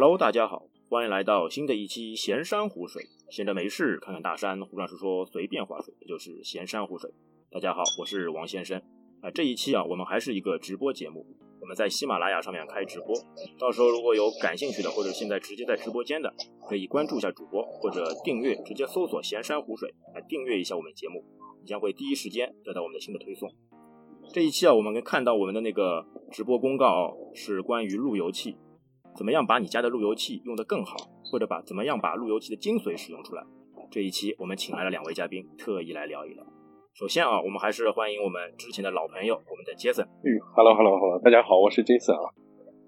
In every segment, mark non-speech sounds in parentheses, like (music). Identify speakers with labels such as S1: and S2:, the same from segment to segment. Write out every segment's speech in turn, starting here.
S1: Hello，大家好，欢迎来到新的一期闲山湖水。闲着没事，看看大山，胡乱说说，随便划水，这就是闲山湖水。大家好，我是王先生。啊，这一期啊，我们还是一个直播节目，我们在喜马拉雅上面开直播。到时候如果有感兴趣的，或者现在直接在直播间的，可以关注一下主播，或者订阅，直接搜索“闲山湖水”来订阅一下我们节目，你将会第一时间得到我们的新的推送。这一期啊，我们看到我们的那个直播公告啊，是关于路由器，怎么样把你家的路由器用得更好，或者把怎么样把路由器的精髓使用出来。这一期我们请来了两位嘉宾，特意来聊一聊。首先啊，我们还是欢迎我们之前的老朋友，我们的 Jason。
S2: 嗯，Hello Hello Hello，大家好，我是 Jason 啊。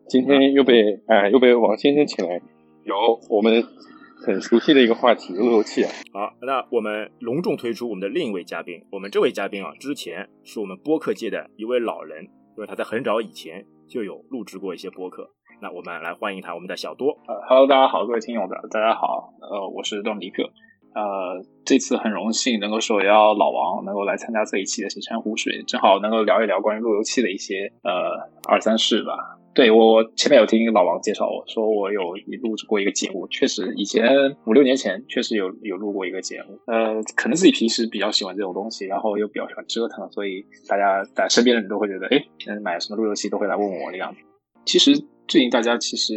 S2: 今天又被哎又被王先生请来聊我们很熟悉的一个话题——路由器啊。
S1: 好，那我们隆重推出我们的另一位嘉宾。我们这位嘉宾啊，之前是我们播客界的一位老人，因为他在很早以前就有录制过一些播客。那我们来欢迎他，我们的小多。
S3: 呃，Hello，大家好，各位听友的，大家好。呃，我是段迪克。呃，这次很荣幸能够受邀老王能够来参加这一期的《闲山湖水》，正好能够聊一聊关于路由器的一些呃二三事吧。对我前面有听老王介绍，我说我有录制过一个节目，确实以前五六年前确实有有录过一个节目。呃，可能自己平时比较喜欢这种东西，然后又比较喜欢折腾，所以大家在身边的人都会觉得，哎，买什么路由器都会来问我这样子。其实最近大家其实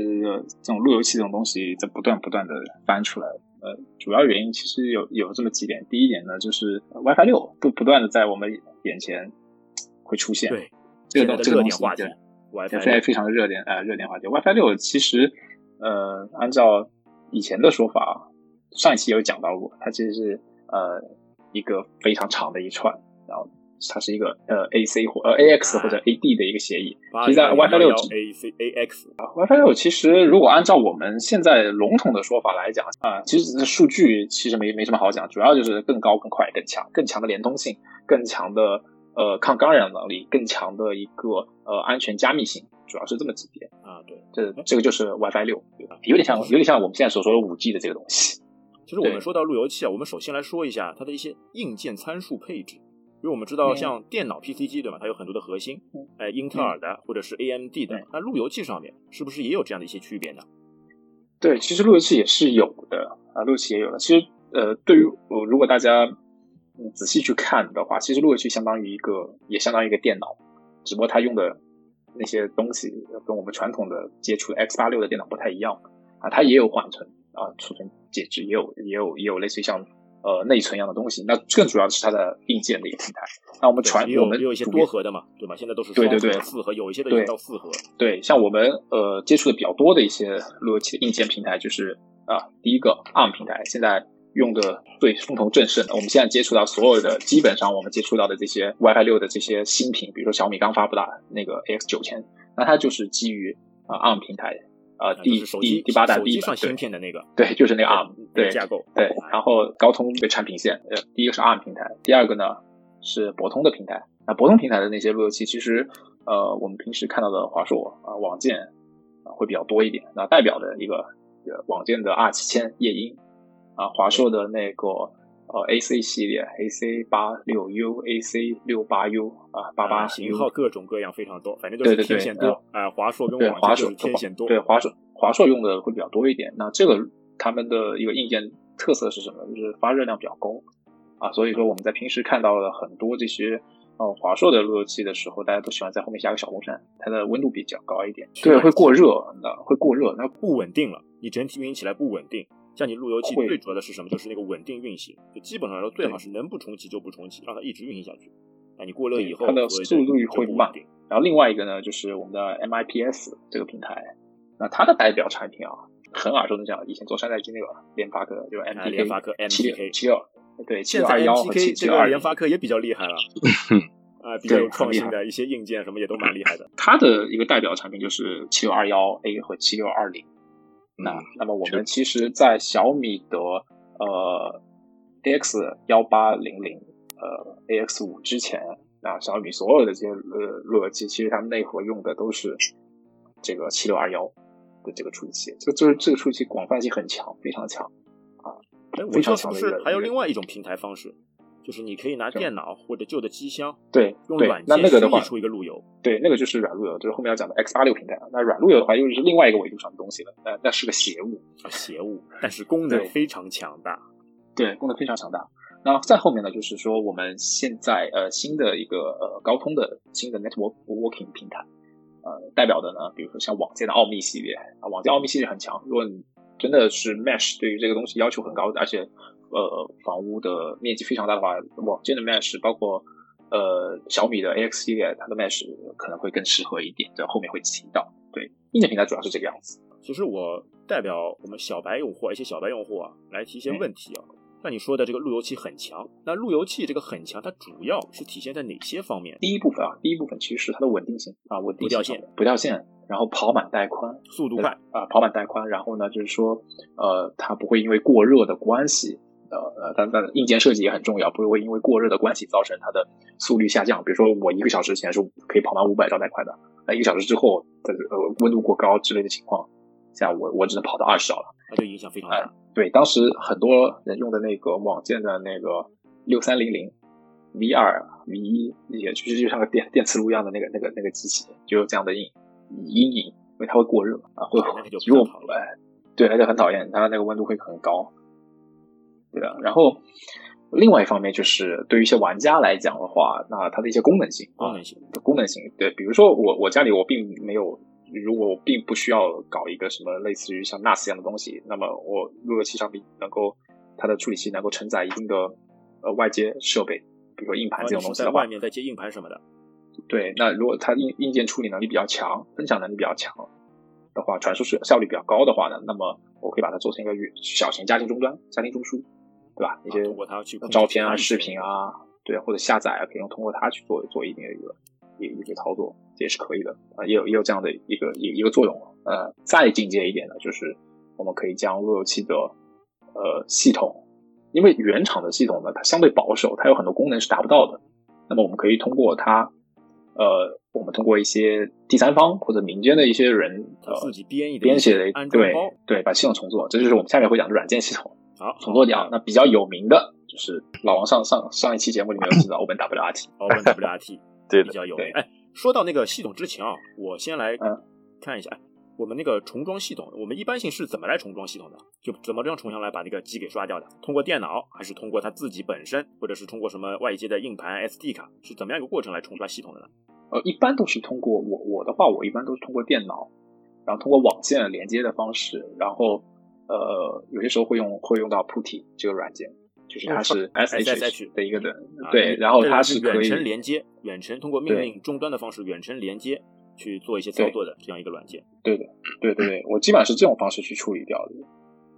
S3: 这种路由器这种东西在不断不断的翻出来。呃，主要原因其实有有这么几点。第一点呢，就是 WiFi 六不不断的在我们眼前会出现，
S1: 对
S3: 这个这个东西
S1: 对
S3: ，WiFi 非非常的热点呃热点话题。WiFi 六其实呃按照以前的说法，上一期有讲到过，它其实是呃一个非常长的一串，然后。它是一个呃 AC 或呃 AX 或者 AD 的一个协议。其实在 WiFi 六
S1: AC AX
S3: 啊，WiFi 六其实如果按照我们现在笼统的说法来讲啊，其实数据其实没没什么好讲，主要就是更高、更快、更强、更强的联通性、更强的呃抗干扰能力、更强的一个呃安全加密性，主要是这么几点
S1: 啊。对，
S3: 这这个就是 WiFi 六，有点像有点像我们现在所说的五 G 的这个东西。
S1: 其实我们说到路由器啊，我们首先来说一下它的一些硬件参数配置。因为我们知道，像电脑 PC 机对吧，它有很多的核心，哎，英特尔的或者是 AMD 的，那路由器上面是不是也有这样的一些区别呢？
S3: 对，其实路由器也是有的啊，路由器也有的。其实，呃，对于我如果大家仔细去看的话，其实路由器相当于一个，也相当于一个电脑，只不过它用的那些东西跟我们传统的接触的 X 八六的电脑不太一样啊，它也有缓存啊，储存介质，也有也有也有类似于像。呃，内存一样的东西，那更主要的是它的硬件的一个平台。那我们传我们
S1: 有一些多核的嘛，对吧？现在都是
S3: 对对对
S1: 四核，有一些都已到四核。
S3: 对，像我们呃接触的比较多的一些路由器的硬件平台，就是啊，第一个 ARM 平台，现在用的最风头正盛。我们现在接触到所有的，基本上我们接触到的这些 WiFi 六的这些新品，比如说小米刚发布的那个 AX 九千，那它就是基于啊 ARM 平台。呃，第第第八代第一
S1: 上芯片的那个，
S3: 对，就是那个 ARM 对
S1: 架构，
S3: 对。然后高通的产品线，呃，第一个是 ARM 平台，第二个呢是博通的平台。那博通平台的那些路由器，其实呃，我们平时看到的华硕啊、网件啊会比较多一点。那代表的一个网件的 R 七千夜莺啊，华硕的那个。呃，AC 系列，AC 八六 U，AC 六八 U，啊，八八
S1: 型号各种各样非常多，反正就是天线多。啊，华硕跟
S3: 华硕
S1: 天线多。
S3: 对，华硕华硕用的会比较多一点。那这个他们的一个硬件特色是什么？就是发热量比较高啊，所以说我们在平时看到了很多这些呃华硕的路由器的时候，大家都喜欢在后面加个小风扇，它的温度比较高一点。对，会过热，那会过热，那
S1: 不稳定了，你整体运行起来不稳定。像你路由器最主要的是什么？就是那个稳定运行，就基本上来说最好是能不重启就不重启，让它一直运行下去。那你过热以后，
S3: 它的速度会慢。然后另外一个呢，就是我们的 MIPS 这个平台，那它的代表产品啊，很耳熟能详，以前做山寨机那个联发科，就是 MPK
S1: 联发科 MPK
S3: 七六，对七六二幺和七六二
S1: 联发科也比较厉害了，(laughs) 啊，比较有创新的一些硬件什么也都蛮厉害的。
S3: 它的一个代表产品就是七六二幺 A 和七六二零。那那么我们其实，在小米的呃 AX 幺八零零呃 AX 五之前，那小米所有的这些呃路由器，其实它们内核用的都是这个七六二幺的这个处理器，这个就是这个处理器广泛性很强，非常强啊。
S1: 哎，我知道是不是还有另外一种平台方式？就是你可以拿电脑或者旧的机箱，
S3: 对，
S1: 用软
S3: 那
S1: 件释
S3: 那个的话
S1: 出一个路由。
S3: 对，那个就是软路由，就是后面要讲的 X 八六平台。那软路由的话，又是另外一个维度上的东西了。那那是个邪物，
S1: 啊邪物，但是功能非常强大。
S3: 对，功能非常强大。那再后面呢，就是说我们现在呃新的一个呃高通的新的 network working 平台，呃代表的呢，比如说像网件的奥秘系列啊，网件奥秘系列很强。如果你真的是 Mesh 对于这个东西要求很高，而且呃房屋的面积非常大的话，网件的 Mesh 包括呃小米的 AX 系列，它的 Mesh 可能会更适合一点，在后面会提到。对，硬件平台主要是这个样子。
S1: 其实我代表我们小白用户，一些小白用户啊，来提一些
S3: 嗯
S1: 问题啊。那你说的这个路由器很强，那路由器这个很强，它主要是体现在哪些方面？
S3: 第一部分啊，第一部分其实是它的稳定性啊，稳定性
S1: 不掉线，
S3: 不掉线，然后跑满带宽，
S1: 速度快，
S3: 啊，跑满带宽，然后呢，就是说，呃，它不会因为过热的关系，呃呃，但但硬件设计也很重要，不会因为过热的关系造成它的速率下降。比如说，我一个小时前是可以跑满五百兆带宽的，那一个小时之后，这个呃温度过高之类的情况下，我我只能跑到二十兆了。
S1: 那就影响非常大。
S3: 对，当时很多人用的那个网件的那个六三零零 V 二 V 一那些，其实就像个电电磁炉一样的那个那个那个机器，就有这样的阴阴影，因为它会过热啊，会
S1: 那就
S3: 如果
S1: 不讨厌
S3: 哎，对，而且很讨厌，它那个温度会很高，对的。然后另外一方面就是对于一些玩家来讲的话，那它的一些功能性啊，
S1: 功能性，
S3: 功能性，对，比如说我我家里我并没有，如果我并不需要搞一个什么类似于像 NAS 一样的东西，那么我路由器上面能够它的处理器能够承载一定的呃外接设备，比如说硬盘这种东西的话
S1: 外，面再接硬盘什么的，
S3: 对，那如果它硬硬件处理能力比较强，分享能力比较强的话，传输是效率比较高的话呢，那么我可以把它做成一个小型家庭终端、家庭中枢，对吧？一些
S1: 啊通过它去
S3: 照片啊、视频啊，对，或者下载啊，可以用通过它去做做一定的一个一一个操作，这也是可以的啊、也有也有这样的一个一一个作用。呃，再进阶一点呢，就是我们可以将路由器的呃系统，因为原厂的系统呢，它相对保守，它有很多功能是达不到的。那么我们可以通过它，呃，我们通过一些第三方或者民间的一些人呃
S1: 自己编一
S3: 编写的对
S1: 安装包。
S3: 对，把系统重做，这就是我们下面会讲的软件系统。
S1: 好，
S3: 重做掉。那比较有名的就是老王上上上一期节目里面有提到 (coughs)
S1: OpenWRT，OpenWRT (laughs)
S2: 对
S1: 比较有名。哎，说到那个系统之前啊，我先来
S3: 嗯
S1: 看一下，哎，我们那个重装系统，我们一般性是怎么来重装系统的？就怎么样重新来把那个机给刷掉的？通过电脑，还是通过它自己本身，或者是通过什么外接的硬盘、SD 卡？是怎么样一个过程来重刷系统的呢？
S3: 呃，一般都是通过我我的话，我一般都是通过电脑，然后通过网线连接的方式，然后呃有些时候会用会用到 PuTTY 这个软件，就是它是
S1: SSH
S3: 的一个的，
S1: 啊
S3: 对，然后
S1: 它是远
S3: 它可以
S1: 程连接，远程通过命令终端的方式远程连接去做一些操作的这样一个软件。
S3: 对的，对对对，我基本上是这种方式去处理掉的。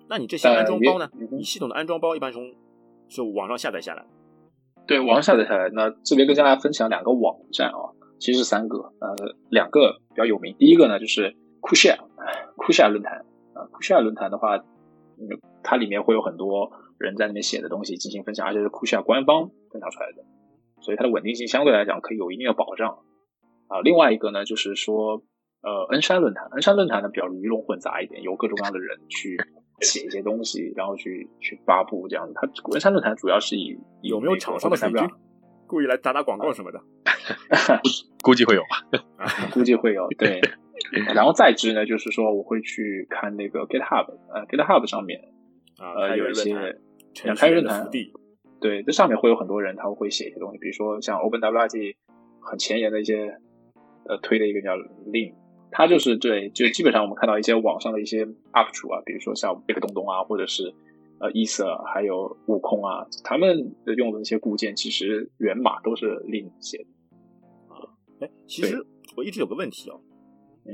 S1: 那你这些安装包呢？你系统的安装包一般从是网上下载下来，
S3: 对，网上下载下来。那这边跟大家分享两个网站啊，其实是三个，呃，两个比较有名。第一个呢就是酷 share，酷 share 论坛啊，酷 share 论坛的话，嗯，它里面会有很多人在那边写的东西进行分享，而且是酷 share 官方分享出来的，所以它的稳定性相对来讲可以有一定的保障啊。另外一个呢就是说，呃，恩山论坛，恩山论坛呢比较鱼龙混杂一点，有各种各样的人去写一些东西，然后去去发布这样子。它恩山论坛主要是以以
S1: 有没有厂商的水军？故意来打打广告什么的？(laughs)
S2: 估计会有吧。(laughs)
S3: 估计会有对。然后再之呢，就是说我会去看那个 GitHub，呃，GitHub 上面，
S1: 啊，
S3: 呃，有一些两开源论坛对，这上面会有很多人他会写一些东西，比如说像 OpenWRT 很前沿的一些呃推的一个叫 Lin，他就是对，就基本上我们看到一些网上的一些 UP 主啊，比如说像贝克东东啊，或者是呃伊瑟，还有悟空啊，他们的用的那些固件其实源码都是 Lin 写的。
S1: 哎，其实我一直有个问题哦，
S3: 嗯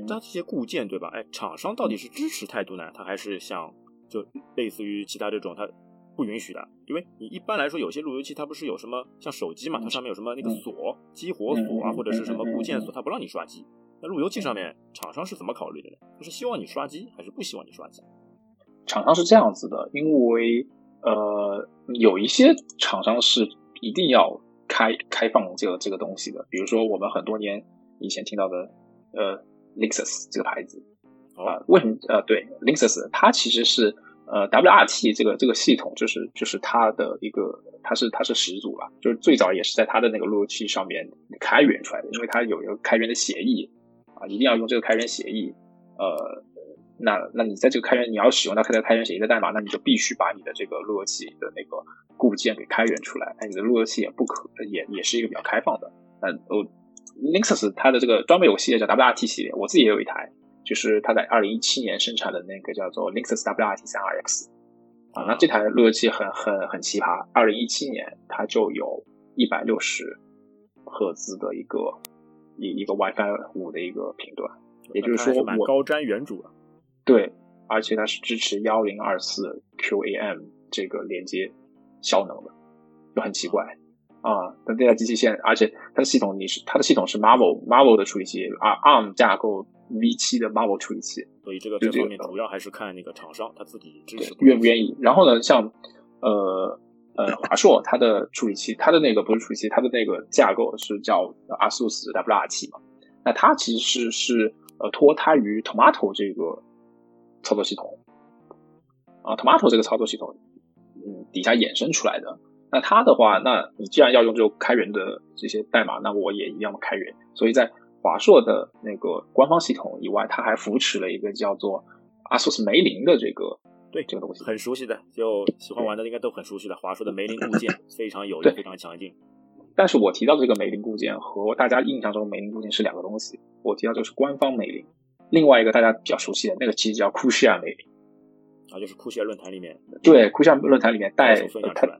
S1: 它这些固件对吧？哎，厂商到底是支持态度呢，它还是像就类似于其他这种它不允许的？因为你一般来说有些路由器它不是有什么像手机嘛，它上面有什么那个锁、激活锁啊，或者是什么固件
S3: 嗯
S1: 锁，它不让你刷机。那路由器上面厂商是怎么考虑的呢？他是希望你刷机，还是不希望你刷机？
S3: 厂商是这样子的，因为呃，有一些厂商是一定要开开放这个这个东西的，比如说我们很多年以前听到的呃 Linksys 这个牌子
S1: 哦
S3: 啊、为什么呃对 Linksys 它其实是呃，WRT 这个这个系统就是就是它的一个，它是它是始祖了，就是最早也是在它的那个路由器上面开源出来的，因为它有一个开源的协议啊，一定要用这个开源协议。呃，那那你在这个开源你要使用到它的开源协议的代码，那你就必须把你的这个路由器的那个固件给开源出来。那你的路由器也不可也也是一个比较开放的。那呃，Linux 它的这个专门有个系列叫 WRT 系列，我自己也有一台。就是它在二零一七年生产的那个叫做 Linux WRT 三 RX 啊，那这台路由器很很很奇葩，二零一七年它就有一百六十赫兹的一个一一个 WiFi 五的一个频段，也就是说我
S1: 高瞻远瞩啊。
S3: 对，而且它是支持幺零二四 QAM 这个连接效能的，就很奇怪啊。但这台机器现，而且它的系统你是它的系统是 Marvel Marvel 的处理器啊，ARM 架构。V 七的 Marvel 处理器，
S1: 所以这个这方面主要还是看那个厂商他自己支持
S3: 愿不愿意。然后呢，像呃呃华硕它的处理器，它的那个不是处理器，它的那个架构是叫 ASUS W R 七嘛？那它其实是是呃脱胎于 Tomato 这个操作系统啊，Tomato 这个操作系统嗯底下衍生出来的。那它的话，那你既然要用这种开源的这些代码，那我也一样的开源。所以在华硕的那个官方系统以外，它还扶持了一个叫做 ASUS 梅林的这个
S1: 对
S3: 这个东西，
S1: 很熟悉的，就喜欢玩的应该都很熟悉的。华硕的梅林固件 (laughs) 非常有力，非常强劲。
S3: 但是我提到这个梅林固件和大家印象中梅林固件是两个东西。我提到这个是官方梅林，另外一个大家比较熟悉的那个其实叫库西亚梅林
S1: 啊，就是库西亚论坛里面
S3: 对库西亚论坛里面带它，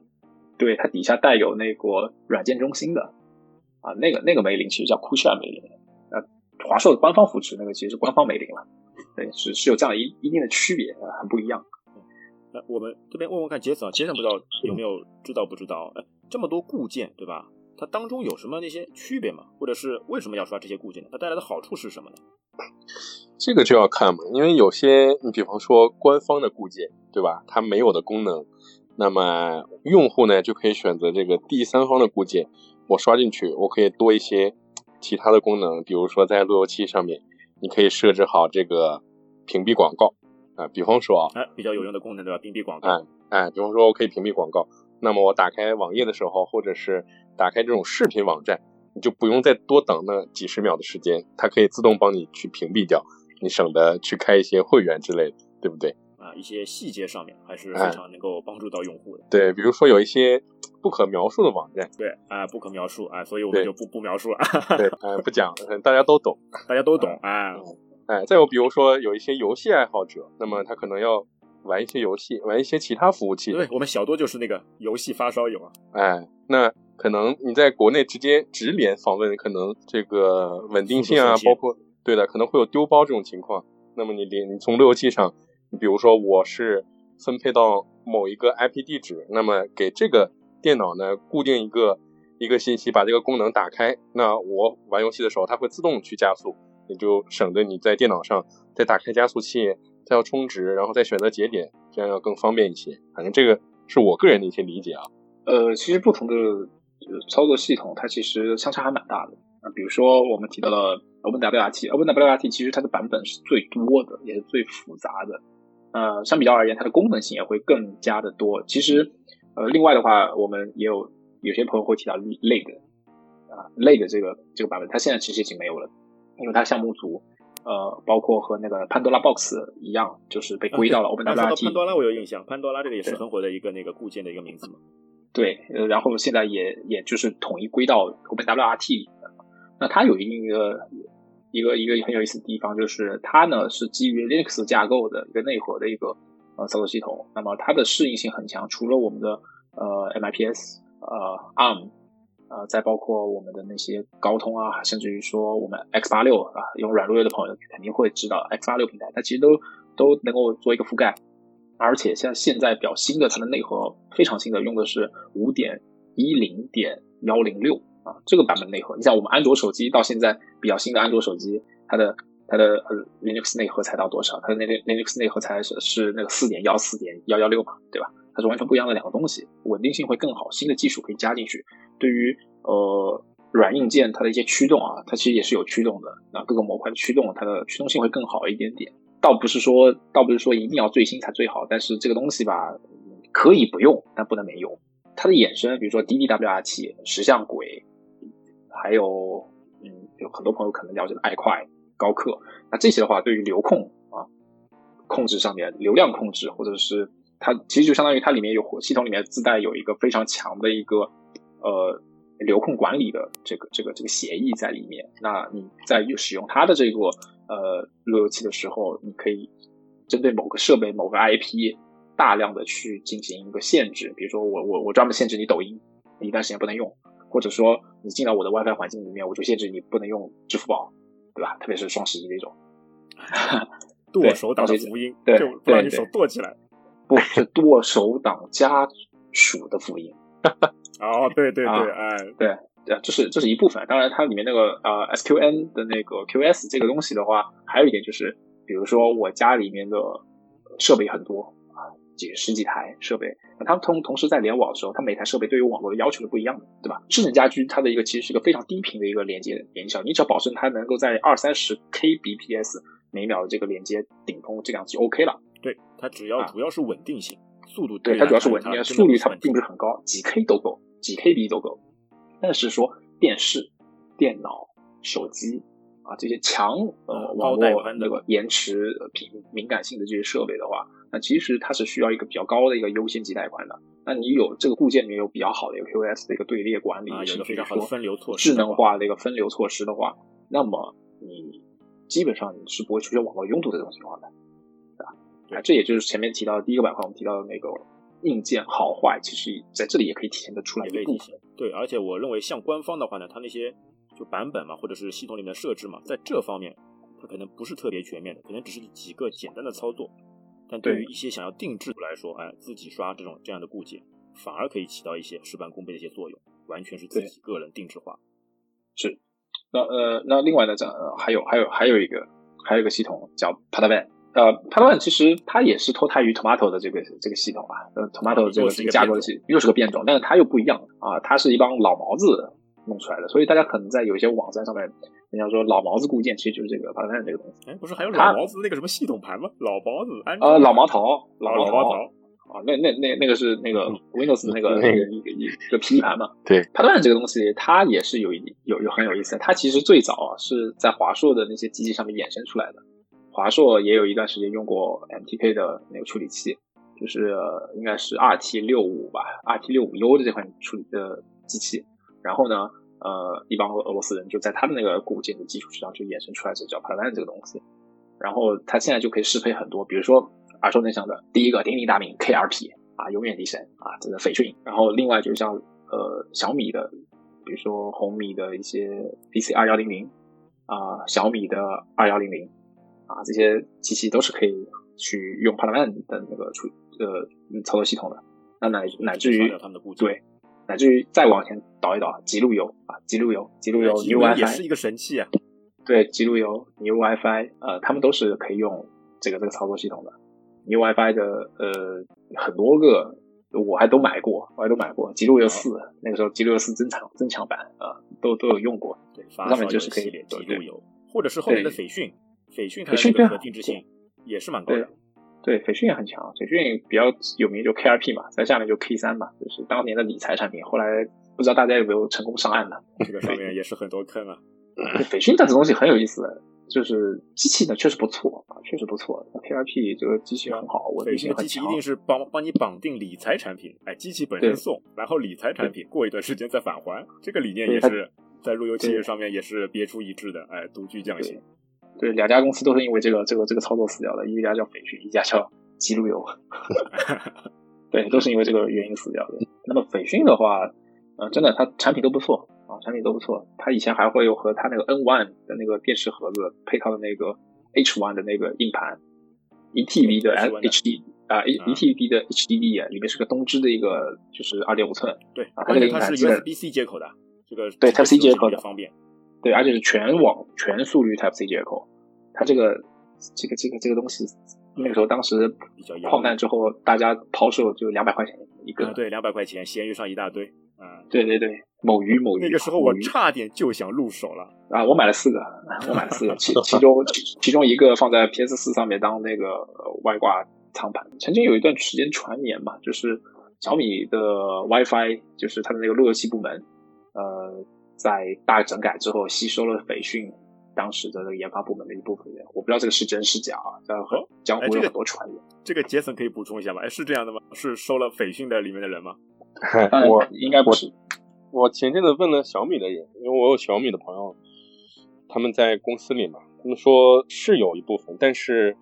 S3: 对它底下带有那个软件中心的啊，那个那个梅林其实叫库西亚梅林。华硕的官方扶持那个其实是官方梅林了，对，是是有这样一一定的区别，很不一样。
S1: 那我们这边问问看杰森啊，杰森不知道有没有知道不知道？哎，这么多固件对吧？它当中有什么那些区别吗？或者是为什么要刷这些固件呢？它带来的好处是什么呢？
S2: 这个就要看嘛，因为有些你比方说官方的固件对吧？它没有的功能，那么用户呢就可以选择这个第三方的固件，我刷进去，我可以多一些。其他的功能，比如说在路由器上面，你可以设置好这个屏蔽广告啊，比方说啊，
S1: 哎，比较有用的功能对吧？屏蔽广
S2: 告，哎哎，比方说我可以屏蔽广告，那么我打开网页的时候，或者是打开这种视频网站，你就不用再多等那几十秒的时间，它可以自动帮你去屏蔽掉，你省得去开一些会员之类的，对不对？
S1: 啊，一些细节上面还是非常能够帮助到用户的。
S2: 对，比如说有一些不可描述的网站。
S1: 对，啊，不可描述啊，所以我们就不不描述了。(laughs)
S2: 对，呃，不讲，大家都懂，(laughs)
S1: 大家都懂啊。
S2: 哎，再有比如说有一些游戏爱好者，那么他可能要玩一些游戏，玩一些其他服务器。
S1: 对，我们小多就是那个游戏发烧友啊。
S2: 哎，那可能你在国内直接直连访问，可能这个稳定性啊，包括对的，可能会有丢包这种情况。那么你连你从路由器上。比如说我是分配到某一个 IP 地址，那么给这个电脑呢固定一个一个信息，把这个功能打开，那我玩游戏的时候它会自动去加速，也就省得你在电脑上再打开加速器，再要充值，然后再选择节点，这样要更方便一些。反正这个是我个人的一些理解啊。
S3: 呃，其实不同的操作系统它其实相差还蛮大的啊。比如说我们提到了 OpenWRT，OpenWRT 其实它的版本是最多的，也是最复杂的。呃，相比较而言，它的功能性也会更加的多。其实，呃，另外的话，我们也有有些朋友会提到 Leg 啊，Leg 这个这个版本，它现在其实已经没有了，因为它项目组呃，包括和那个潘多拉 Box 一样，就是被归到了 OpenWRT。
S1: 潘多拉我有印象，潘多拉这个也是很火的一个那个固件的一个名字嘛。
S3: 对，呃，然后现在也也就是统一归到 OpenWRT。那它有一定的。一个一个很有意思的地方就是它呢是基于 Linux 架构的一个内核的一个呃操作系统，那么它的适应性很强。除了我们的呃 MIPS 呃 ARM 呃再包括我们的那些高通啊，甚至于说我们 X 八六啊，用软路由的朋友肯定会知道 X 八六平台，它其实都都能够做一个覆盖。而且像现在比较新的它的内核非常新的，用的是五点一零点幺零六。啊，这个版本内核，你像我们安卓手机到现在比较新的安卓手机，它的它的呃 Linux 内核才到多少？它的那个 Linux 内核才是是那个四点幺四点幺幺六嘛，对吧？它是完全不一样的两个东西，稳定性会更好，新的技术可以加进去。对于呃软硬件它的一些驱动啊，它其实也是有驱动的，那各个模块的驱动，它的驱动性会更好一点点。倒不是说，倒不是说一定要最新才最好，但是这个东西吧，可以不用，但不能没用。它的衍生，比如说 DDWRT、石像轨，还有嗯，有很多朋友可能了解的爱快、高客，那这些的话，对于流控啊控制上面，流量控制，或者是它其实就相当于它里面有系统里面自带有一个非常强的一个呃流控管理的这个这个这个协议在里面。那你在使用它的这个。呃，路由器的时候，你可以针对某个设备、某个 IP 大量的去进行一个限制。比如说，我我我专门限制你抖音，一段时间不能用；或者说，你进到我的 WiFi 环境里面，我就限制你不能用支付宝，对吧？特别是双十一那种，
S1: 剁手党的福音，
S3: 对，
S1: 不让你手剁起来，
S3: 不是剁手党家属的福音。
S1: 哦，对对对，哎，
S3: 对。对，这是这是一部分。当然，它里面那个呃 SQN 的那个 QS 这个东西的话，还有一点就是，比如说我家里面的设备很多啊，几十几台设备，那它们同同时在联网的时候，它每台设备对于网络的要求是不一样的，对吧？智能家居它的一个其实是一个非常低频的一个连接连接效，你只要保证它能够在二三十 Kbps 每秒的这个连接顶峰，这样就 OK 了。
S1: 对，它只要主要是稳定性，速度
S3: 对它主要是稳定，速率它并不是很高，几 K 都够，几 KB 都够。但是说电视、电脑、手机啊这些强呃网络那个延迟敏敏感性的这些设备的话，那其实它是需要一个比较高的一个优先级带宽的。那你有这个固件里面有比较好的一个 QoS 的一个队列管理，
S1: 有
S3: 一个
S1: 非常好的分流措施，
S3: 智能化的一个分流措施的话，那么你基本上你是不会出现网络拥堵的这种情况的，对吧？啊，这也就是前面提到的第一个板块，我们提到的那个。硬件好坏，其实在这里也可以体现得出来。
S1: 可以体现，对，而且我认为像官方的话呢，它那些就版本嘛，或者是系统里面的设置嘛，在这方面它可能不是特别全面的，可能只是几个简单的操作。但对于一些想要定制来说，哎，自己刷这种这样的固件，反而可以起到一些事半功倍的一些作用，完全是自己个人定制化。
S3: 是，那呃，那另外呢，讲还有还有还有一个还有一个系统叫 Padawan。呃 p a d a n 其实它也是脱胎于 Tomato 的这个这个系统啊，呃，Tomato 这个这个架构系又是个变种，但是它又不一样啊，它是一帮老毛子弄出来的，所以大家可能在有一些网站上面，人家说老毛子固件其实就是这个 p a d a n 这个东西。
S1: 哎，不是还有老毛子那个什么系统盘吗？老毛子
S3: 呃，老毛桃，
S1: 老老毛桃
S3: 啊，那那那那个是那个 (laughs) Windows 那个那个一个一个 P 盘嘛？(laughs)
S2: 对
S3: p a d a n 这个东西它也是有一有有很有意思，它其实最早啊是在华硕的那些机器上面衍生出来的。华硕也有一段时间用过 MTK 的那个处理器，就是应该是 RT 六五吧，RT 六五 U 的这款处理的机器。然后呢，呃，一帮俄罗斯人就在他的那个固件的基础之上，就衍生出来这叫 p a l a n 这个东西。然后他现在就可以适配很多，比如说耳熟能详的第一个鼎鼎大名 KRP 啊，永远的神啊，这个翡翠。然后另外就是像呃小米的，比如说红米的一些 PC 二幺零零啊，小米的二幺零零。啊，这些机器都是可以去用 p a l a n 的那个处呃操作系统的，那乃乃至于对，乃至于再往前倒一倒，极路由啊，极路由，极路由 New WiFi
S1: 也是一个神器啊。
S3: 对，极路由 New WiFi，呃，他们都是可以用这个这个操作系统的。New WiFi 的呃很多个我还都买过，我还都买过极路由四，那个时候极路由四增强增强版啊，都都有用过。
S1: 对，
S3: 上面就是可以连
S1: 极路由，或者是后面的斐讯。斐讯它的可定制性也是蛮高的，
S3: 对，翡讯也很强。翡讯比较有名就 KRP 嘛，在下面就 K 三嘛，就是当年的理财产品。后来不知道大家有没有成功上岸的？
S1: 这个上面也是很多坑啊。
S3: 翡讯这个东西很有意思，就是机器呢确实不错啊，确实不错。KRP 这个机器很好，我
S1: 翡讯机器一定是帮帮你绑定理财产品，哎，机器本身送，然后理财产品过一段时间再返还，这个理念也是在路由器上面也是别出一帜的，哎，独具匠心。
S3: 对，两家公司都是因为这个这个这个操作死掉的，一家叫斐讯，一家叫极路由。(laughs) 对，都是因为这个原因死掉的。那么斐讯的话，呃，真的它产品都不错啊，产品都不错。它以前还会有和它那个 N One 的那个电视盒子配套的那个 H One 的那个硬盘，一 TB 的 HD 啊，一一 TB 的 HDD 啊，里面是个东芝的一个就是二点五寸。
S1: 对啊，
S3: 它那个硬盘
S1: 是 USB C 接口的，这个
S3: 对 Type C 接口的
S1: 方便。
S3: 对，而且是全网全速率 Type C 接口，它这个这个这个这个东西，那个时候当时
S1: 比较
S3: 矿难之后，大家抛售就两百块钱一个，
S1: 对，两百块钱闲鱼上一大堆。嗯，
S3: 对对对，某鱼某鱼。
S1: 那个时候我差点就想入手了
S3: 啊！我买了四个，(laughs) 我买了四个，其其中其中一个放在 PS 四上面当那个外挂仓盘。曾经有一段时间传言嘛，就是小米的 WiFi，就是它的那个路由器部门，呃，在大整改之后吸收了斐讯当时的那个研发部门的一部分人。我不知道这个是真是假啊，在江湖有很多传言。
S1: 这个杰森可以补充一下吗？哎，是这样的吗？是收了斐讯的里面的人吗？(laughs)
S2: 我 (laughs)
S3: 应该不是。
S2: 我前阵子问了小米的人，因为我有小米的朋友，他们在公司里嘛，他们说是有一部分，但是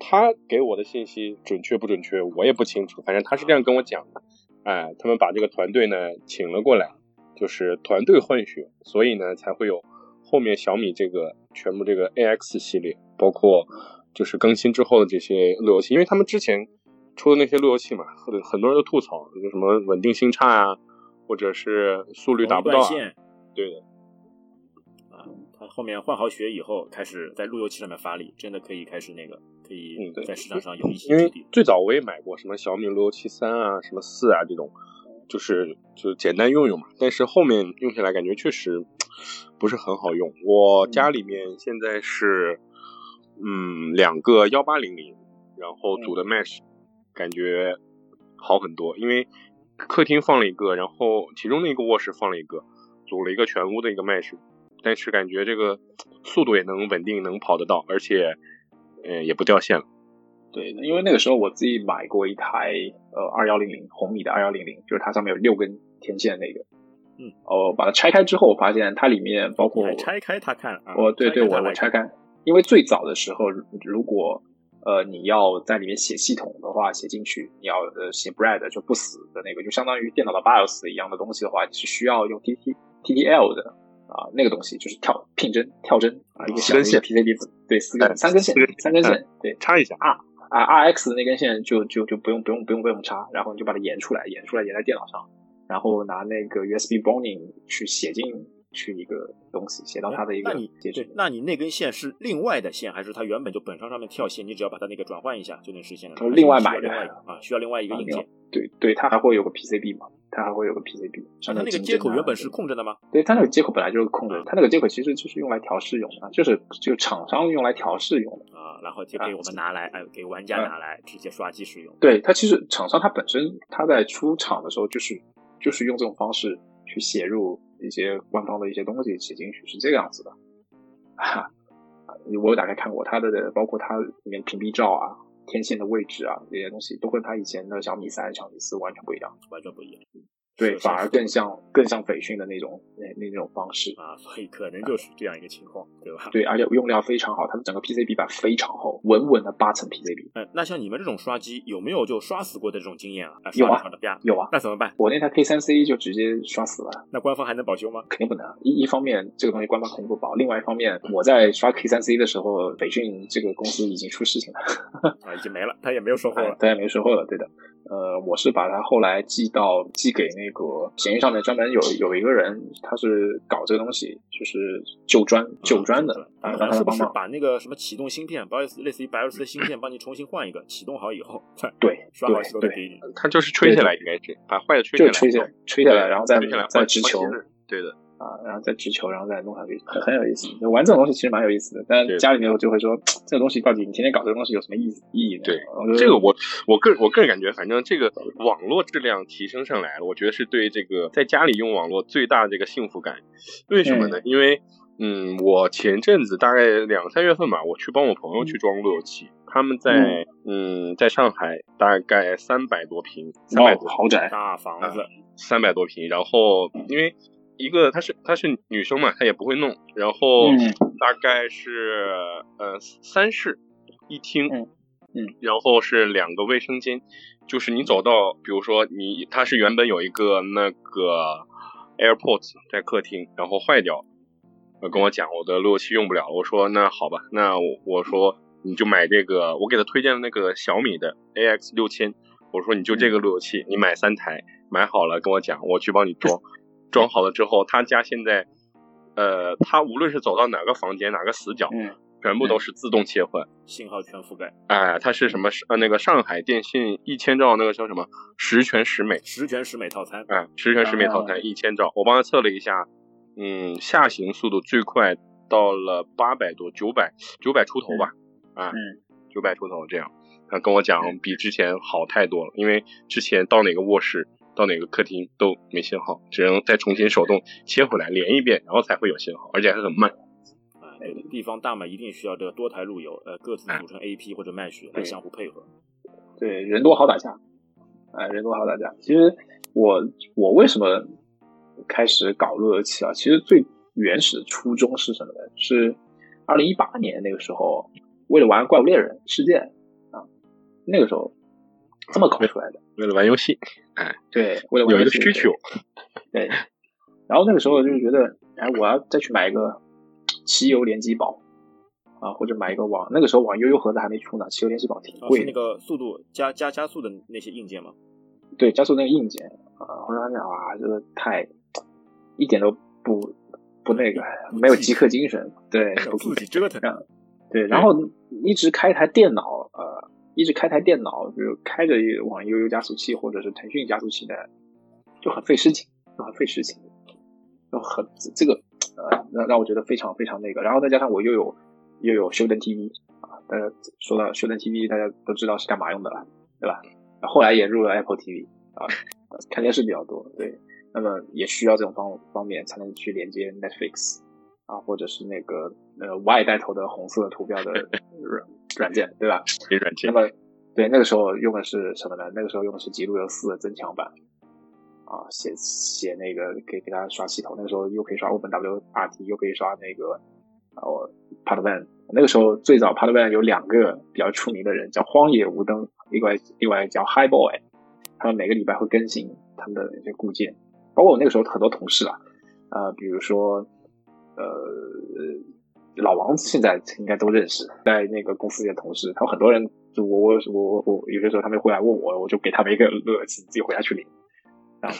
S2: 他给我的信息准确不准确，我也不清楚。反正他是这样跟我讲的，哎，他们把这个团队呢请了过来，就是团队混血，所以呢才会有后面小米这个全部这个 AX 系列，包括就是更新之后的这些路由器，因为他们之前出的那些路由器嘛，很很多人都吐槽，就什么稳定性差啊。或者是速率达不到，对的，
S1: 啊，他后面换好血以后，开始在路由器上面发力，真的可以开始那个，可以在市场上有一些。
S2: 因为最早我也买过什么小米路由器三啊，什么四啊这种，就是就简单用用嘛。但是后面用起来感觉确实不是很好用。我家里面现在是嗯两个幺八零零，然后组的 Mesh，感觉好很多，因为。客厅放了一个，然后其中的一个卧室放了一个，组了一个全屋的一个 mesh，但是感觉这个速度也能稳定，能跑得到，而且，呃，也不掉线了。
S3: 对，因为那个时候我自己买过一台呃二幺零零红米的二幺零零，就是它上面有六根天线那个。
S1: 嗯。
S3: 哦，把它拆开之后，我发现它里面包括
S1: 拆开它看。
S3: 哦，对对，我我拆开，因为最早的时候如果。呃，你要在里面写系统的话，写进去，你要呃写 bread 就不死的那个，就相当于电脑的 BIOS 一样的东西的话，你是需要用 T T T T L 的啊，那个东西就是跳拼针跳针啊，一个小的 PCB，对，四根三根线，三根线，对，
S2: 插一下
S3: 啊啊 R X 的那根线就就就不用不用不用不用插，然后你就把它延出来，延出来延在电脑上，然后拿那个 USB Boning 去写进。去一个东西写到它的一个
S1: 介质，那你那根线是另外的线，还是它原本就本上上面跳线？你只要把它那个转换一下就能实现了。
S3: 另外买的
S1: 啊，需要另外一个硬件。
S3: 对对，它还会有个 PCB 嘛？它还会有个 PCB。
S1: 它那个接口原本是空着的吗？
S3: 对，它那个接口本来就是空着，它那个接口其实就是用来调试用的，就是就厂商用来调试用的
S1: 啊。然后就给我们拿来，哎，给玩家拿来直接刷机使用。
S3: 对，它其实厂商它本身它在出厂的时候就是就是用这种方式去写入。一些官方的一些东西写进去是这个样子的，哈，我有打开看过它的，包括它里面屏蔽罩啊、天线的位置啊这些东西，都跟它以前的小米三、小米四完全不一样，
S1: 完全不一样。
S3: 对，反而更像更像斐讯的那种那那种方式
S1: 啊，所以可能就是这样一个情况，对吧？
S3: 对，而且用料非常好，它的整个 PCB 板非常厚，稳稳的八层 PCB。
S1: 嗯，那像你们这种刷机有没有就刷死过的这种经验啊？
S3: 有啊，有啊。
S1: 那怎么办？
S3: 我那台 K 三 C 就直接刷死了。
S1: 那官方还能保修吗？
S3: 肯定不能。一一方面这个东西官方肯定不保，另外一方面我在刷 K 三 C 的时候，斐讯这个公司已经出事情了，(laughs)
S1: 啊，已经没了，他也没有售后了，
S3: 他也没售后了，对的。呃，我是把它后来寄到寄给那个闲鱼上面，专门有有一个人，他是搞这个东西，就是旧砖旧砖的啊，让他帮忙
S1: 把那个什么启动芯片，不好意思，类似于白俄罗斯的芯片，帮你重新换一个，启动好以后，
S3: 对，
S1: 刷好系统给你。
S2: 他就是吹下来，应该是把坏的吹下来，
S3: 吹下来，吹下来，然后再再直球，
S2: 对的。
S3: 啊，然后再直球，然后再弄上去，很很有意思。就玩这种东西其实蛮有意思的，但家里面我就会说，(tsk) 这个东西到底你天天搞这个东西有什么意思意义呢？
S2: 对，这个我我个我个人感觉，反正这个网络质量提升上来了，我觉得是对这个在家里用网络最大的这个幸福感。为什么呢？因为嗯，我前阵子大概两三月份吧，我去帮我朋友去装路由器，他们在嗯在上海大概三百多平，三百多
S3: 豪宅
S1: 大房子，
S2: 三百多平，然后因为。一个她是她是女生嘛，她也不会弄，然后大概是呃三室一厅，
S3: 嗯，
S2: 然后是两个卫生间，就是你走到，比如说你她是原本有一个那个 AirPods 在客厅，然后坏掉，跟我讲我的路由器用不了，我说那好吧，那我说你就买这个，我给他推荐的那个小米的 AX 六千，我说你就这个路由器，你买三台，买好了跟我讲，我去帮你装。(laughs) 装好了之后，他家现在，呃，他无论是走到哪个房间哪个死角，全部都是自动切换，
S1: 信号全覆盖。
S2: 哎，它是什么？呃，那个上海电信一千兆那个叫什么？十全十美，
S1: 十全十美套餐。
S2: 哎，十全十美套餐一千兆，我帮他测了一下，嗯，下行速度最快到了八百多，九百九百出头吧，啊，九百出头这样。他跟我讲比之前好太多了，因为之前到哪个卧室。到哪个客厅都没信号，只能再重新手动切回来连一遍，然后才会有信号，而且还很慢。
S1: 啊，地方大嘛，一定需要这个多台路由，呃，各自组成 AP 或者 Mesh 来相互配合。
S3: 对，人多好打架。哎，人多好打架。其实我我为什么开始搞路由器啊？其实最原始的初衷是什么呢？是二零一八年那个时候，为了玩怪物猎人世界啊，那个时候这么搞出来的。
S2: 为了玩游戏。
S3: 哎，对，为了有
S2: 一个需求，
S3: 对，然后那个时候就是觉得，哎，我要再去买一个奇游联机宝啊，或者买一个网，那个时候网悠悠盒子还没出呢，奇游联机宝挺贵，
S1: 是那个速度加加加速的那些硬件吗？
S3: 对，加速那个硬件啊，后来发现啊，这个太一点都不不那个，没有极客精神，对，(laughs)
S1: 自己折腾，
S3: 对，然后一直开台电脑，呃。一直开台电脑，比如开着网易悠悠加速器或者是腾讯加速器的，就很费事情，就很费事情，就很这个呃，让让我觉得非常非常那个。然后再加上我又有又有修登 TV 啊，大家说到修登 TV，大家都知道是干嘛用的了，对吧？后来也入了 Apple TV 啊，看电视比较多，对，那么也需要这种方方面才能去连接 Netflix 啊，或者是那个呃 Y 带头的红色图标的。软件对吧？
S2: 软件。
S3: 那么，对那个时候用的是什么呢？那个时候用的是极路由四的增强版啊，写写那个可以给大家刷系统。那个时候又可以刷 OpenWRT，又可以刷那个哦 Podvan。那个时候最早 p a d v a n 有两个比较出名的人，叫荒野无灯，另外另外叫 High Boy。他们每个礼拜会更新他们的一些固件，包括我那个时候很多同事啊，啊，比如说呃。老王现在应该都认识，在那个公司里的同事，他们很多人，就我我我我有些时候他们会来问我，我就给他们一个乐子，自己回家去领。
S1: 啊，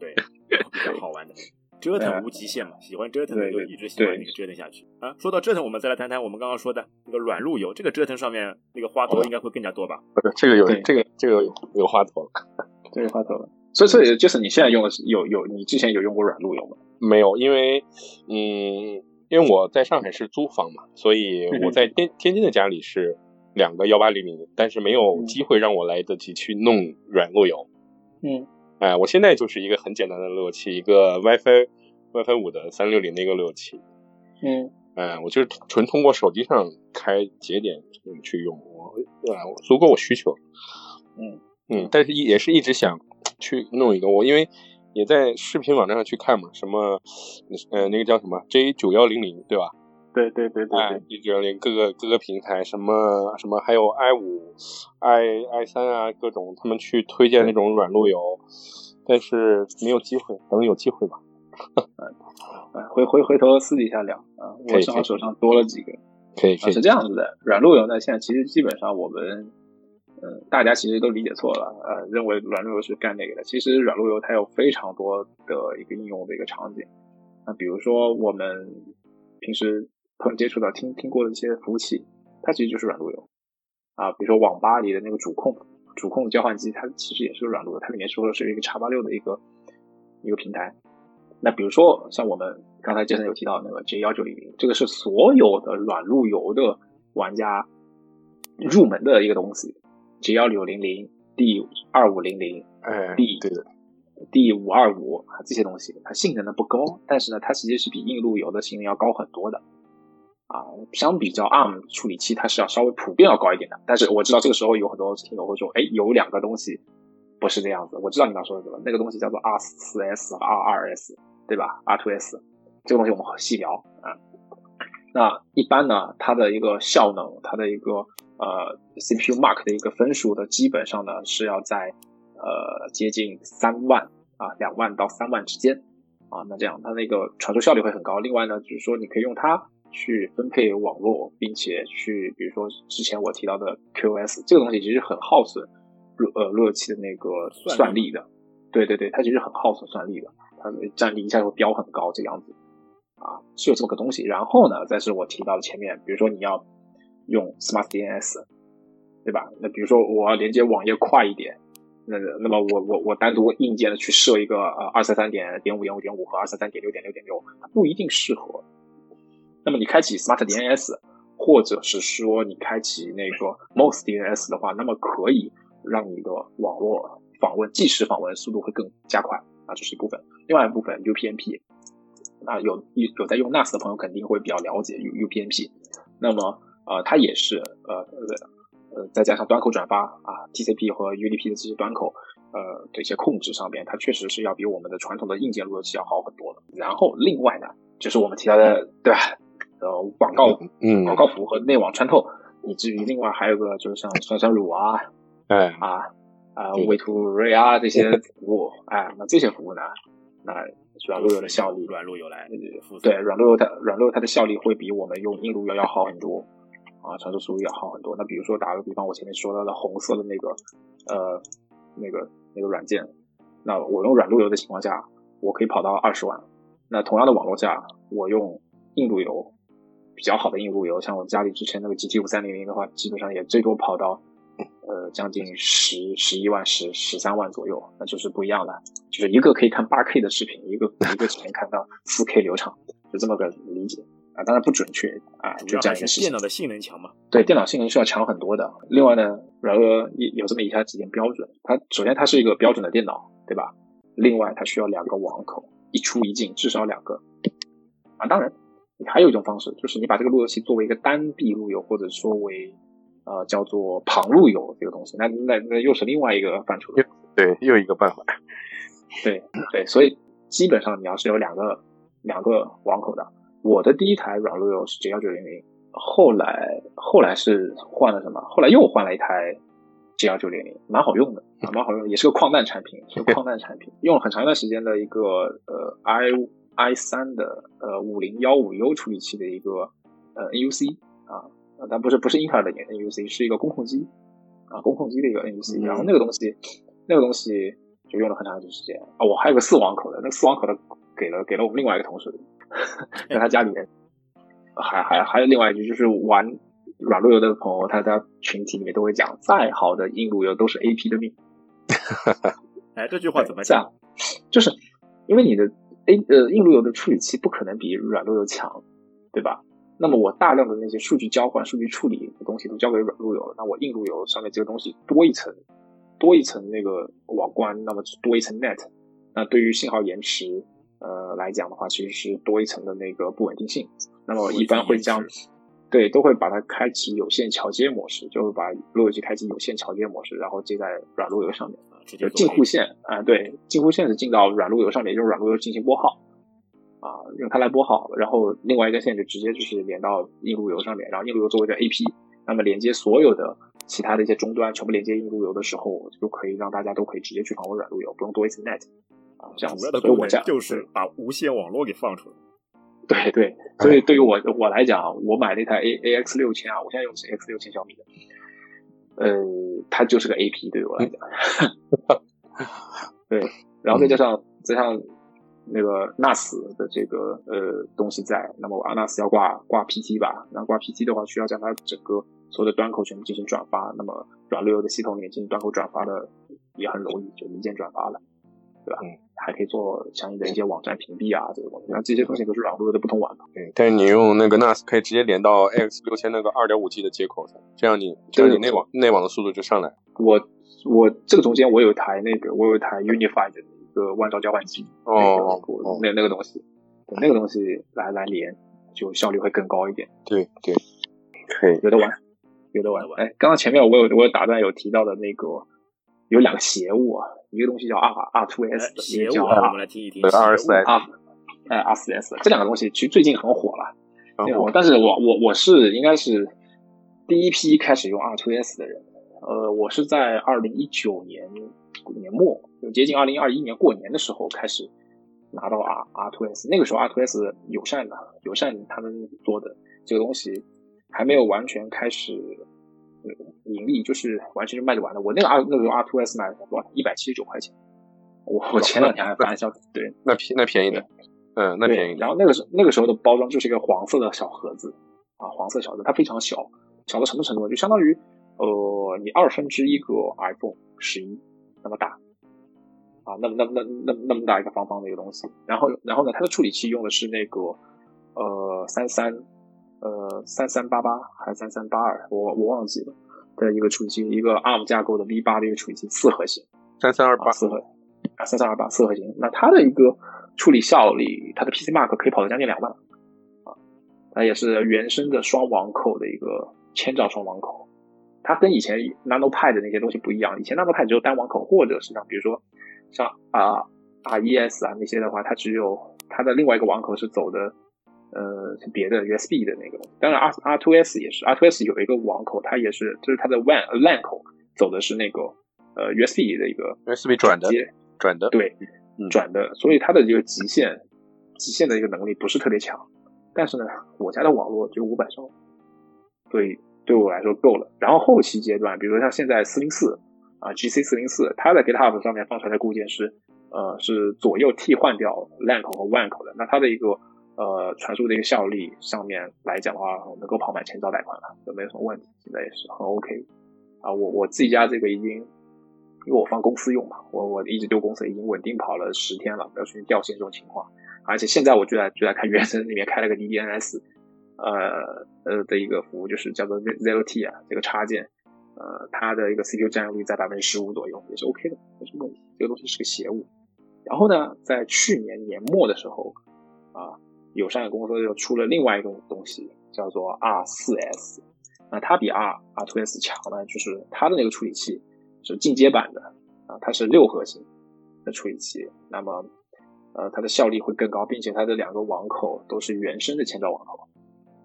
S1: 对，比较好玩的，(laughs) 折腾无极限嘛，喜欢折腾的就一直喜欢那个折腾下去啊。说到折腾，我们再来谈谈我们刚刚说的那个软路由，这个折腾上面那个花头应该会更加多吧？
S2: 不是，这个有这个这个有有花头了，(laughs)
S3: 这个花头了。所以所以就是你现在用的是有有你之前有用过软路由吗？
S2: 没有，因为嗯。因为我在上海是租房嘛，所以我在天天津的家里是两个幺八零零，但是没有机会让我来得及去弄软路由。
S3: 嗯，
S2: 哎，我现在就是一个很简单的路由器，一个 WiFi WiFi 五的三六零的一个路由器。
S3: 嗯，
S2: 哎，我就是纯通过手机上开节点去用，我啊足够我需求。
S3: 嗯
S2: 嗯，但是也是一直想去弄一个我，因为。也在视频网站上去看嘛，什么，呃，那个叫什么 J 九幺零零，对吧？
S3: 对对对对
S2: ，J 九幺零各个各个平台，什么什么，还有 i 五、i i 三啊，各种他们去推荐那种软路由，但是没有机会，等有机会吧。
S3: 回回回头私底下聊啊，我正好手上多了几个，
S2: 可以可以
S3: 是这样子的，软路由呢，现在其实基本上我们。嗯，大家其实都理解错了，呃，认为软路由是干那个的。其实软路由它有非常多的一个应用的一个场景。那比如说我们平时可能接触到、听听过的一些服务器，它其实就是软路由啊。比如说网吧里的那个主控、主控交换机，它其实也是软路由，它里面说的是一个叉八六的一个一个平台。那比如说像我们刚才杰森有提到那个 J 幺九零零，这个是所有的软路由的玩家入门的一个东西。G 幺六零零、D 二五零零、
S2: 哎
S3: ，D
S2: 对的
S3: ，D 五二五啊，这些东西它性能呢不高，但是呢，它实际是比硬路由的性能要高很多的啊。相比较 ARM 处理器，它是要稍微普遍要高一点的。但是我知道这个时候有很多听友会说，哎，有两个东西不是这样子。我知道你刚说的什么，那个东西叫做 R 四 S、R 二 S，对吧？R two S 这个东西我们细聊啊。那一般呢，它的一个效能，它的一个呃，CPU Mark 的一个分数的，基本上呢是要在呃接近三万啊，两万到三万之间啊。那这样它那个传输效率会很高。另外呢，就是说你可以用它去分配网络，并且去，比如说之前我提到的 QoS 这个东西，其实很耗损路呃路由器的那个算力的。对对对，它其实很耗损算力的，它占比一下就会飙很高这样子。啊，是有这么个东西。然后呢，再是我提到的前面，比如说你要用 Smart DNS，对吧？那比如说我要连接网页快一点，那那么我我我单独硬件的去设一个呃二三三点点五点五点五和二三三点六点六点六，它不一定适合。那么你开启 Smart DNS，或者是说你开启那个 Most DNS 的话，那么可以让你的网络访问即时访问速度会更加快啊，这是一部分。另外一部分 UPnP。啊，有有有在用 NAS 的朋友肯定会比较了解 U UPnP，那么呃，它也是呃呃呃，再加上端口转发啊，TCP 和 UDP 的这些端口呃这些控制上边，它确实是要比我们的传统的硬件路由器要好很多的。然后另外呢，就是我们提到的对吧？呃，广告
S2: 嗯
S3: 广告服和内网穿透，以至于另外还有个就是像酸酸乳啊，
S2: 哎
S3: 啊啊 w a y to r a 啊这些服务，哎，那这些服务呢，那。软路由的效率，
S1: 软路由来，
S3: 对软路由它软路由它的效率会比我们用硬路由要好很多啊，传输速度要好很多。那比如说打个比方，我前面说到的红色的那个呃那个那个软件，那我用软路由的情况下，我可以跑到二十万。那同样的网络下，我用硬路由比较好的硬路由，像我家里之前那个 GT 五三零零的话，基本上也最多跑到。呃，将近十十一万、十十三万左右，那就是不一样的。就是一个可以看八 K 的视频，一个一个只能看到四 K 流畅，就这么个理解啊。当然不准确啊，就这样一个事情。
S1: 电脑的性能强吗？
S3: 对，电脑性能是要强很多的。另外呢，软有有这么以下几点标准：它首先它是一个标准的电脑，对吧？另外它需要两个网口，一出一进，至少两个啊。当然，还有一种方式，就是你把这个路由器作为一个单臂路由，或者说为呃，叫做旁路由这个东西，那那那又是另外一个范畴。
S2: 对，又一个办法。
S3: 对对，所以基本上你要是有两个两个网口的，我的第一台软路由是 G 幺九零零，后来后来是换了什么？后来又换了一台 G 幺九零零，蛮好用的，(laughs) 蛮好用，也是个矿难产品，是个矿难产品，(laughs) 用了很长一段时间的一个呃 i i 三的呃五零幺五 U 处理器的一个呃 NUC 啊。啊，但不是不是英特尔的 NUC，是一个工控机啊，工控机的一个 NUC。然后那个东西，那个东西就用了很长一段时间啊。我还有个四网口的，那个四网口的给了给了我们另外一个同事，(laughs) 在他家里面。还还还有另外一句，就是玩软路由的朋友，他在群体里面都会讲，再好的硬路由都是 AP 的命。(laughs)
S1: 哎，这句话怎么讲？
S3: 就是因为你的 A 呃硬路由的处理器不可能比软路由强，对吧？那么我大量的那些数据交换、数据处理的东西都交给软路由了，那我硬路由上面这个东西多一层，多一层那个网关，那么多一层 net，那对于信号延迟呃来讲的话，其实是多一层的那个不稳定性。那么一般会将对都会把它开启有线桥接模式，就是把路由器开启有线桥接模式，然后接在软路由上面，就近户线啊，对，近户线是进到软路由上面，用软路由进行拨号。啊，用它来拨号，然后另外一根线就直接就是连到硬路由上面，然后硬路由作为一个 AP，那么连接所有的其他的一些终端，全部连接硬路由的时候，就可以让大家都可以直接去访问软路由，不用多一层 net 啊，这样子。
S1: 所以我讲就是把无线网络给放出来。
S3: 对对，所以对于我我来讲，我买那台 A A X 六千啊，我现在用的是 X 六千小米的，呃，它就是个 AP，对于我来讲。(laughs) 对，然后再加上再加上。那个 NAS 的这个呃东西在，那么我 NAS 要挂挂 PT 吧，然后挂 PT 的话，需要将它整个所有的端口全部进行转发，那么软路由的系统里面进行端口转发的也很容易，就一键转发了，对吧？嗯，还可以做相应的一些网站屏蔽啊，这些东西，那这些东西都是软路由的不同玩法。
S2: 对，但是你用那个 NAS 可以直接连到 AX 六千那个二点五 G 的接口上，这样你这样你内网内网的速度就上来。
S3: 我我这个中间我有一台那个我有一台 Unified 的一。个万兆交换机
S2: 哦，
S3: 那那个东西，那个东西来来连，就效率会更高一点。
S2: 对对，可以
S3: 有的玩，有的玩。哎，刚刚前面我有我有打断有提到的那个有两个邪物啊，一个东西叫 R R Two S，
S1: 邪物，
S3: 我
S1: 们来听一听。
S2: R 四 S
S3: 啊，哎 R 四 S 这两个东西其实最近很火了，但是我我我是应该是第一批开始用 R Two S 的人，呃，我是在二零一九年。年末就接近二零二一年过年的时候开始拿到 R R Two S，那个时候 R Two S 友善的友善他们做的这个东西还没有完全开始盈利，就是完全就卖得完的。我那个 R 那个时候 R Two S 买多少？一百七十九块钱。我我前两天还发笑，对，
S2: 那便那便宜的，嗯，那便宜。
S3: 然后那个时那个时候的包装就是一个黄色的小盒子啊，黄色小子，它非常小，小到什么程度？就相当于呃，你二分之一个 iPhone 十一那么大啊，那么那么那那那么大一个方方的一个东西。然后然后呢，它的处理器用的是那个呃三三呃三三八八还是三三八二，我我忘记了的一个处理器，一个 ARM 架构的 V 八的一个处理器，四核心，
S2: 三三二八
S3: 四核啊三三二八四核心。那它的一个处理效率，它的 PC Mark 可以跑到将近两万啊，它也是原生的双网口的一个千兆双网口。它跟以前 Nano Pad 的那些东西不一样，以前 Nano Pad 只有单网口，或者是像比如说像啊 RES 啊那些的话，它只有它的另外一个网口是走的呃是别的 USB 的那个。当然 R R two S 也是，R two S 有一个网口，它也是就是它的 WAN LAN 口走的是那个呃 USB 的一个
S2: USB 转的
S3: 接
S2: 转的
S3: 对转的，所以它的这个极限极限的一个能力不是特别强。但是呢，我家的网络就五百兆，所以。对我来说够了。然后后期阶段，比如说像现在四零四啊，GC 四零四，它在 GitHub 上面放出来的固件是呃是左右替换掉 LAN 口和 WAN 口的。那它的一个呃传输的一个效率上面来讲的话，能够跑满千兆带宽了，就没有什么问题。现在也是很 OK 啊。我我自己家这个已经，因为我放公司用嘛，我我一直丢公司，已经稳定跑了十天了，没有出现掉线这种情况。而且现在我就在就在看原生里面开了个 DDNS。呃呃的一个服务就是叫做 Zero T 啊，这个插件，呃，它的一个 CPU 占用率在百分之十五左右，也是 OK 的，没什么问题。这个东西是个邪物。然后呢，在去年年末的时候，啊，友善公司又出了另外一个东西，叫做 R 四 S。那它比 R R2S 强呢，就是它的那个处理器是进阶版的啊，它是六核心的处理器，那么呃，它的效率会更高，并且它的两个网口都是原生的千兆网口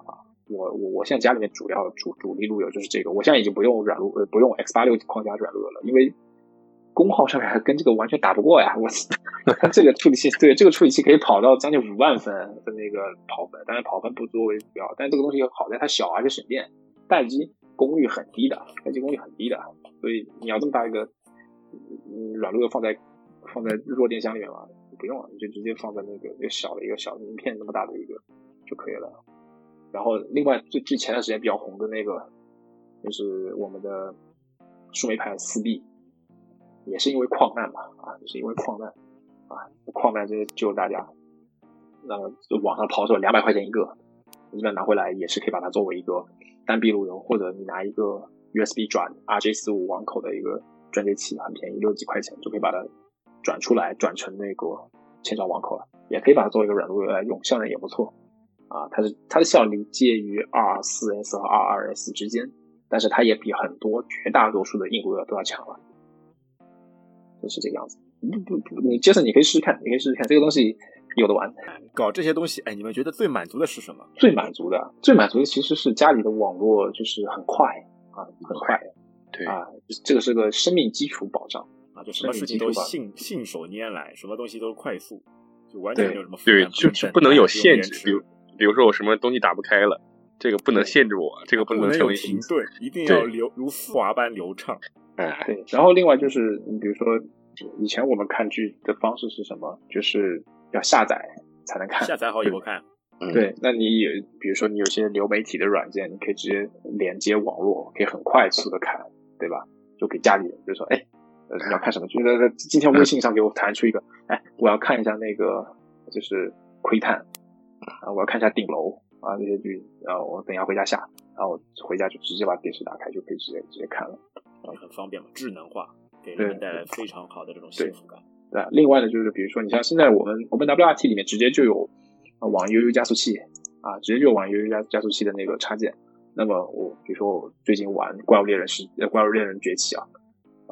S3: 啊。我我我现在家里面主要主主力路由就是这个，我现在已经不用软路呃不用 X 八六框架软路由了，因为功耗上面还跟这个完全打不过呀。我 (laughs) 这个处理器对这个处理器可以跑到将近五万分的那个跑分，当然跑分不作为主要，但这个东西好在它小而且省电，待机功率很低的，待机功率很低的，所以你要这么大一个软路由放在放在弱电箱里面嘛，不用了，你就直接放在那个那个小的一个小名片那么大的一个就可以了。然后，另外最最前段时间比较红的那个，就是我们的树莓派四 B，也是因为矿难嘛，啊，也是因为矿难，啊，矿难就是救大家。那么网上抛售两百块钱一个，基本拿回来也是可以把它作为一个单臂路由，或者你拿一个 USB 转 RJ 四五网口的一个转接器，很便宜，六几块钱就可以把它转出来，转成那个千兆网口了，也可以把它作为一个软路由来用，效能也不错。啊，它是它的效率介于 R 四 S 和 R 二 S 之间，但是它也比很多绝大多数的硬路由都要强了，就是这个样子。不不不，你杰森，你可以试试看，你可以试试看，这个东西有的玩。
S1: 搞这些东西，哎，你们觉得最满足的是什么？
S3: 最满足的，最满足的其实是家里的网络就是很快啊，很快。
S2: 对
S3: 啊，这个是个生命基础保障
S1: 啊，就什么事情都信信手拈来，什么东西都快速，就完全没有什么负担。
S2: 对，就是不能有限制，比如。比如说我什么东西打不开了，这个不能限制我，这个
S1: 不
S2: 能成为
S1: 停顿，一定要流如丝滑般流畅。
S3: 哎，对。然后另外就是，你比如说以前我们看剧的方式是什么？就是要下载才能看，
S1: 下载好以后看。
S3: 对，那你有比如说你有些流媒体的软件，你可以直接连接网络，可以很快速的看，对吧？就给家里人，就说，哎，你要看什么？剧？那今天微信上给我弹出一个，哎，我要看一下那个就是窥探。啊，我要看一下顶楼啊那些剧，然后我等下回家下，然后回家就直接把电视打开，就可以直接直接看了，
S1: 很方便嘛，智能化给人们带来非常好的这种幸福感。
S3: 对，另外呢，就是比如说你像现在我们 OpenWRT 里面直接就有网易 UU 加速器啊，直接就有网易 UU 加加速器的那个插件。那么我比如说我最近玩怪物猎人是怪物猎人崛起啊。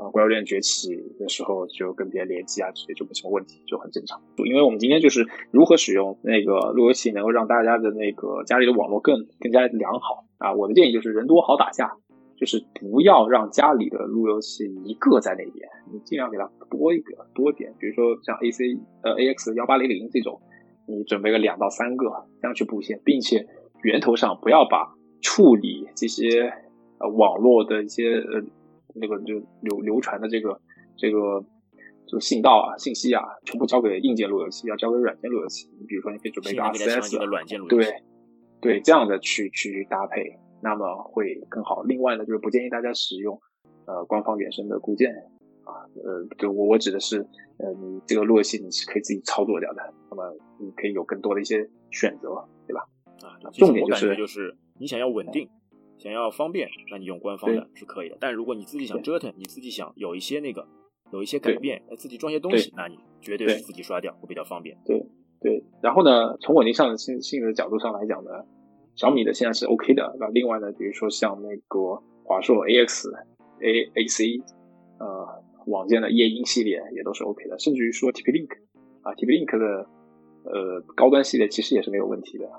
S3: 啊，怪物猎人崛起的时候就跟别人联机啊，这些就没什么问题，就很正常。因为我们今天就是如何使用那个路由器，能够让大家的那个家里的网络更更加良好啊。我的建议就是人多好打架，就是不要让家里的路由器一个在那边，你尽量给它多一个多点。比如说像 A C 呃 A X 幺八零零这种，你准备个两到三个这样去布线，并且源头上不要把处理这些呃网络的一些呃。那个就流流传的这个这个这个信道啊、信息啊，全部交给硬件路由器，要交给软件路由器。你比如说，你可以准备一个 RCS
S1: 的软件路由器，
S3: 对对，这样的去去搭配，那么会更好。另外呢，就是不建议大家使用呃官方原生的固件啊，呃，就我我指的是，呃，你这个路由器你是可以自己操作掉的，那么你可以有更多的一些选择，对吧？
S1: 啊，
S3: 重点就是
S1: 就是你想要稳定。想要方便，那你用官方的是可以的。但如果你自己想折腾，你自己想有一些那个有一些改变，自己装些东西，那你绝对是自己刷掉会比较方便。
S3: 对对。然后呢，从稳定上性性的角度上来讲呢，小米的现在是 OK 的。那另外呢，比如说像那个华硕 AX、A AC，呃，网件的夜莺系列也都是 OK 的。甚至于说 TP-Link 啊，TP-Link 的呃高端系列其实也是没有问题的。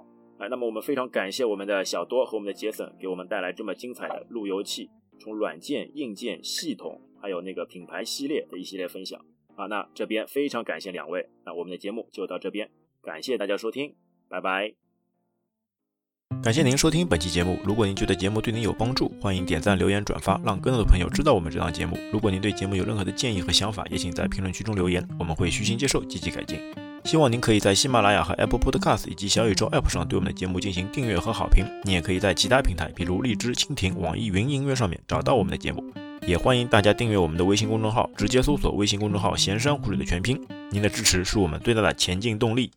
S1: 那么我们非常感谢我们的小多和我们的杰森给我们带来这么精彩的路由器，从软件、硬件、系统，还有那个品牌系列的一系列分享啊。那这边非常感谢两位，那我们的节目就到这边，感谢大家收听，拜拜。感谢您收听本期节目，如果您觉得节目对您有帮助，欢迎点赞、留言、转发，让更多的朋友知道我们这档节目。如果您对节目有任何的建议和想法，也请在评论区中留言，我们会虚心接受，积极改进。希望您可以在喜马拉雅和 Apple Podcast 以及小宇宙 App 上对我们的节目进行订阅和好评。你也可以在其他平台，比如荔枝、蜻蜓、网易云音乐上面找到我们的节目。也欢迎大家订阅我们的微信公众号，直接搜索微信公众号“闲山湖水”的全拼。您的支持是我们最大的前进动力。